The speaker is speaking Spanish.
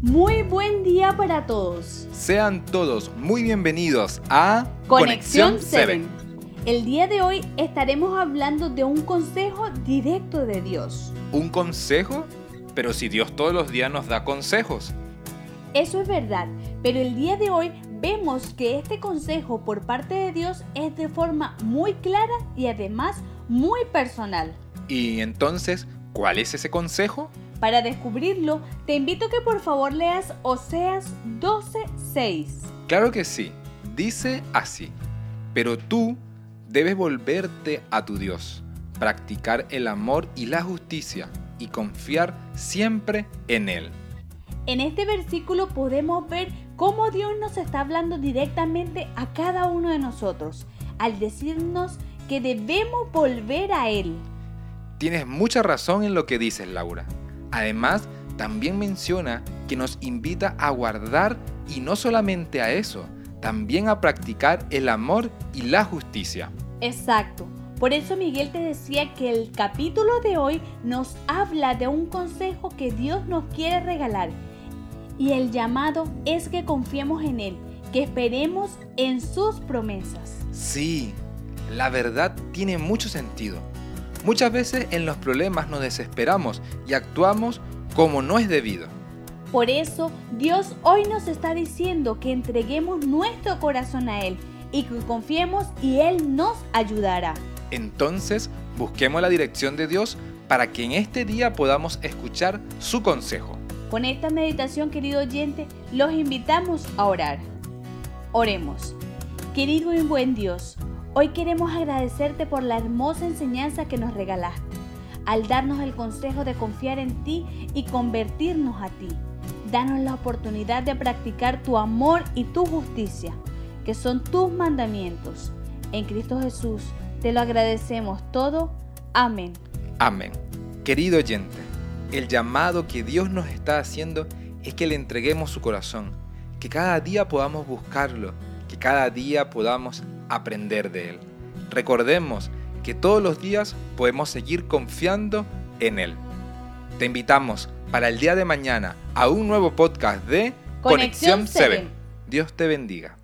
Muy buen día para todos. Sean todos muy bienvenidos a Conexión 7. El día de hoy estaremos hablando de un consejo directo de Dios. ¿Un consejo? Pero si Dios todos los días nos da consejos. Eso es verdad, pero el día de hoy vemos que este consejo por parte de Dios es de forma muy clara y además muy personal. ¿Y entonces cuál es ese consejo? Para descubrirlo, te invito a que por favor leas Oseas 12:6. Claro que sí, dice así, pero tú debes volverte a tu Dios, practicar el amor y la justicia y confiar siempre en Él. En este versículo podemos ver cómo Dios nos está hablando directamente a cada uno de nosotros, al decirnos que debemos volver a Él. Tienes mucha razón en lo que dices, Laura. Además, también menciona que nos invita a guardar y no solamente a eso, también a practicar el amor y la justicia. Exacto. Por eso Miguel te decía que el capítulo de hoy nos habla de un consejo que Dios nos quiere regalar. Y el llamado es que confiemos en Él, que esperemos en sus promesas. Sí, la verdad tiene mucho sentido. Muchas veces en los problemas nos desesperamos y actuamos como no es debido. Por eso Dios hoy nos está diciendo que entreguemos nuestro corazón a Él y que confiemos y Él nos ayudará. Entonces busquemos la dirección de Dios para que en este día podamos escuchar su consejo. Con esta meditación, querido oyente, los invitamos a orar. Oremos. Querido y buen Dios, Hoy queremos agradecerte por la hermosa enseñanza que nos regalaste, al darnos el consejo de confiar en ti y convertirnos a ti. Danos la oportunidad de practicar tu amor y tu justicia, que son tus mandamientos. En Cristo Jesús te lo agradecemos todo. Amén. Amén. Querido oyente, el llamado que Dios nos está haciendo es que le entreguemos su corazón, que cada día podamos buscarlo, que cada día podamos aprender de Él. Recordemos que todos los días podemos seguir confiando en Él. Te invitamos para el día de mañana a un nuevo podcast de Conexión 7. Dios te bendiga.